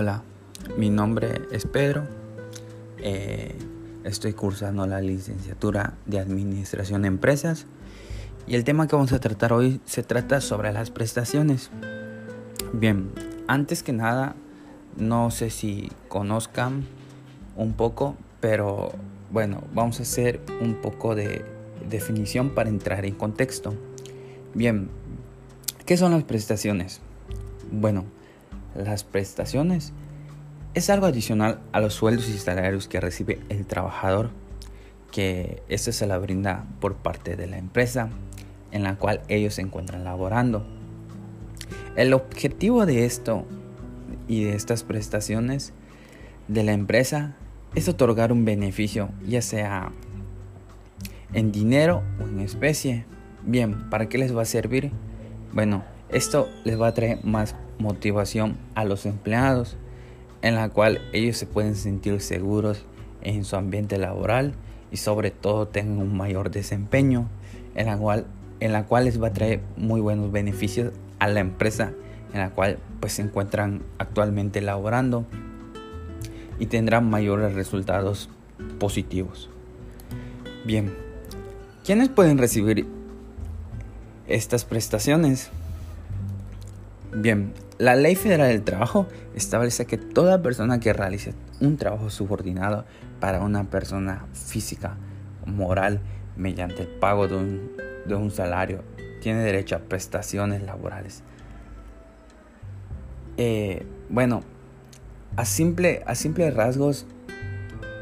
Hola, mi nombre es Pedro. Eh, estoy cursando la licenciatura de Administración de Empresas y el tema que vamos a tratar hoy se trata sobre las prestaciones. Bien, antes que nada, no sé si conozcan un poco, pero bueno, vamos a hacer un poco de definición para entrar en contexto. Bien, ¿qué son las prestaciones? Bueno, las prestaciones es algo adicional a los sueldos y salarios que recibe el trabajador, que esto se la brinda por parte de la empresa en la cual ellos se encuentran laborando. El objetivo de esto y de estas prestaciones de la empresa es otorgar un beneficio, ya sea en dinero o en especie. Bien, ¿para qué les va a servir? Bueno, esto les va a traer más motivación a los empleados, en la cual ellos se pueden sentir seguros en su ambiente laboral y sobre todo tengan un mayor desempeño, en la cual, en la cual les va a traer muy buenos beneficios a la empresa en la cual pues se encuentran actualmente laborando y tendrán mayores resultados positivos. Bien, ¿quiénes pueden recibir estas prestaciones? Bien, la Ley Federal del Trabajo establece que toda persona que realice un trabajo subordinado para una persona física moral mediante el pago de un, salario tiene derecho a prestaciones laborales. Eh, bueno, a simple, a simple rasgos,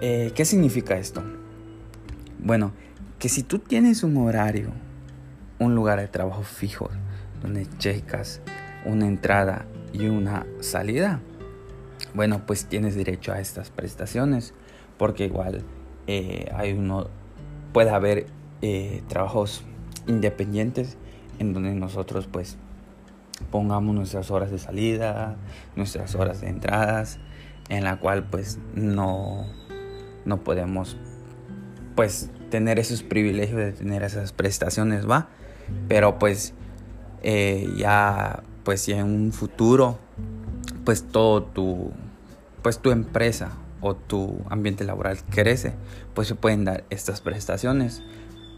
eh, ¿qué significa esto? Bueno, que si tú tienes un horario, un lugar de trabajo fijo, donde checas una entrada y una salida, bueno, pues tienes derecho a estas prestaciones, porque igual eh, hay uno, puede haber eh, trabajos independientes en donde nosotros pues pongamos nuestras horas de salida, nuestras horas de entradas, en la cual pues no, no podemos pues tener esos privilegios de tener esas prestaciones, ¿va? Pero pues eh, ya pues si en un futuro pues todo tu pues tu empresa o tu ambiente laboral crece pues se pueden dar estas prestaciones.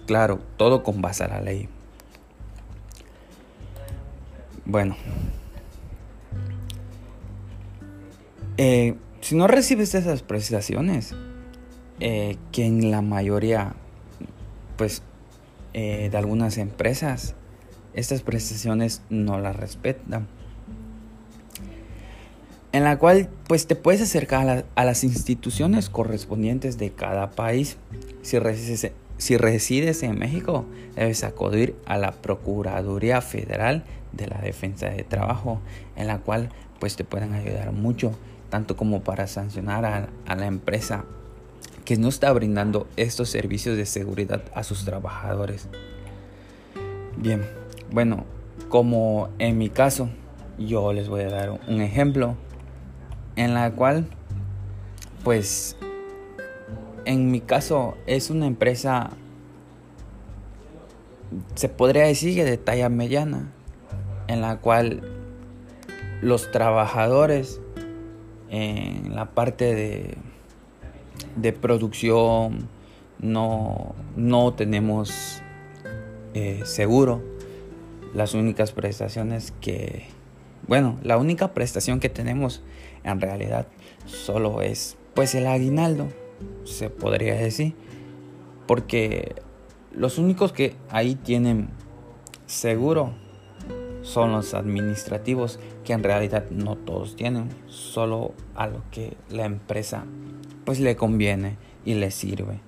Claro todo con base a la ley. Bueno. Eh, si no recibes esas prestaciones eh, que en la mayoría pues eh, de algunas empresas estas prestaciones no las respetan. En la cual pues te puedes acercar a, las instituciones correspondientes de cada país. Si resides, si resides en México, debes acudir a la Procuraduría Federal de la Defensa de Trabajo, en la cual pues te pueden ayudar mucho, tanto como para sancionar a, a la empresa que no está brindando estos servicios de seguridad a sus trabajadores. Bien, bueno, como en mi caso, yo les voy a dar un ejemplo en la cual, pues, en mi caso es una empresa, se podría decir de talla mediana, en la cual los trabajadores en la parte de, de producción no, no tenemos eh, seguro las únicas prestaciones que, bueno, la única prestación que tenemos en realidad solo es pues el aguinaldo, se podría decir, porque los únicos que ahí tienen seguro son los administrativos, que en realidad no todos tienen, solo a lo que la empresa pues le conviene y le sirve.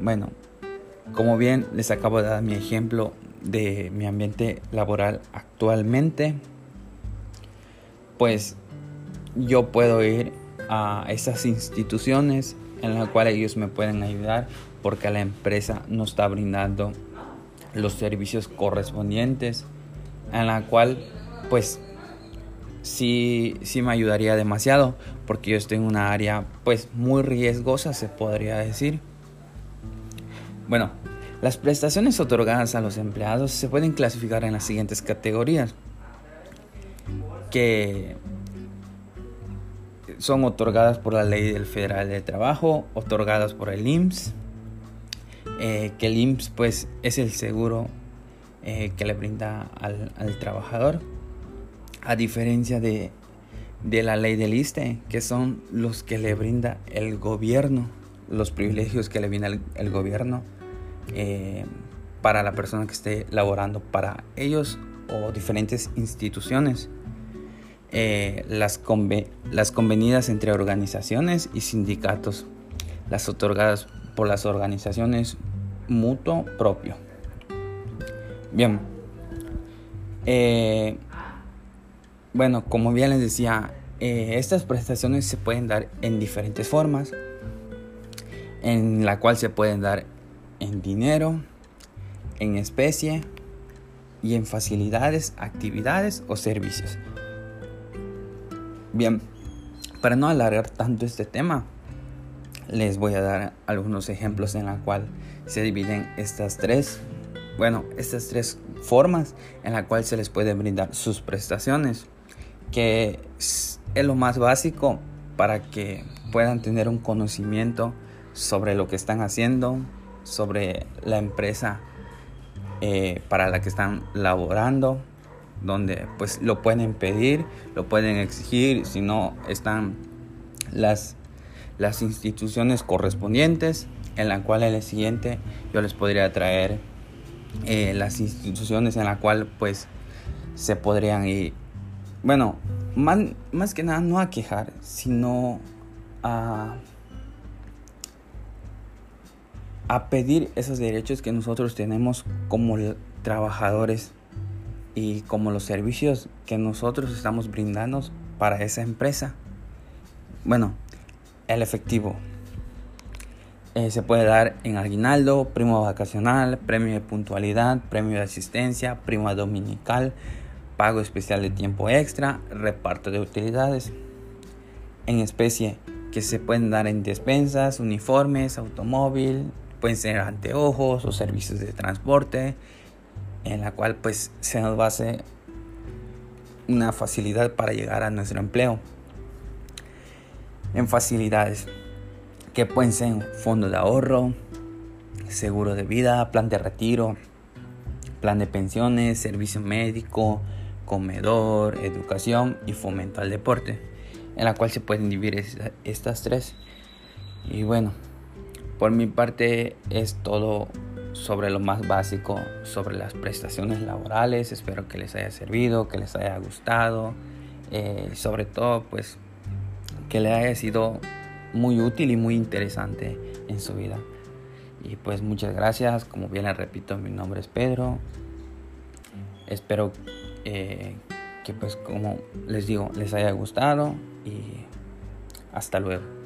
Bueno, como bien les acabo de dar mi ejemplo de mi ambiente laboral actualmente, pues yo puedo ir a esas instituciones en las cuales ellos me pueden ayudar porque la empresa no está brindando los servicios correspondientes en la cual pues sí, sí me ayudaría demasiado porque yo estoy en una área pues muy riesgosa se podría decir. Bueno las prestaciones otorgadas a los empleados se pueden clasificar en las siguientes categorías. Que son otorgadas por la Ley del Federal de Trabajo, otorgadas por el IMSS, eh, que el IMSS pues es el seguro eh, que le brinda al, trabajador, a diferencia de, la ley del ISTE, que son los que le brinda el gobierno, los privilegios que le brinda el, gobierno eh, para la persona que esté laborando para ellos o diferentes instituciones. Eh, las, las convenidas entre organizaciones y sindicatos, las otorgadas por las organizaciones mutuo propio. Bien, eh, bueno, como bien les decía, estas prestaciones se pueden dar en diferentes formas, en la cual se pueden dar en dinero, en especie y en facilidades, actividades o servicios. Bien, para no alargar tanto este tema, les voy a dar algunos ejemplos en la cual se dividen estas tres, bueno, estas tres formas en la cual se les puede brindar sus prestaciones, que es lo más básico para que puedan tener un conocimiento sobre lo que están haciendo, sobre la empresa eh, para la que están laborando, donde pues lo pueden pedir, lo pueden exigir, si no están las, las instituciones correspondientes, en la cual en el siguiente yo les podría traer eh, las instituciones en la cual pues se podrían ir, bueno, más, más que nada no a quejar, sino a, a pedir esos derechos que nosotros tenemos como trabajadores y como los servicios que nosotros estamos brindando para esa empresa. Bueno, el efectivo eh, se puede dar en aguinaldo, primo vacacional, premio de puntualidad, premio de asistencia, prima dominical, pago especial de tiempo extra, reparto de utilidades en especie que se pueden dar en despensas, uniformes, automóvil, pueden ser anteojos o servicios de transporte, en la cual pues se nos va a hacer una facilidad para llegar a nuestro empleo. En facilidades que pueden ser fondo de ahorro, seguro de vida, plan de retiro, plan de pensiones, servicio médico, comedor, educación y fomento al deporte, en la cual se pueden dividir estas tres. Y bueno, por mi parte es todo sobre lo más básico, sobre las prestaciones laborales. Espero que les haya servido, que les haya gustado. Eh, sobre todo, pues, que les haya sido muy útil y muy interesante en su vida. Y pues muchas gracias. Como bien les repito, mi nombre es Pedro. Espero eh, que pues como les digo, les haya gustado y hasta luego.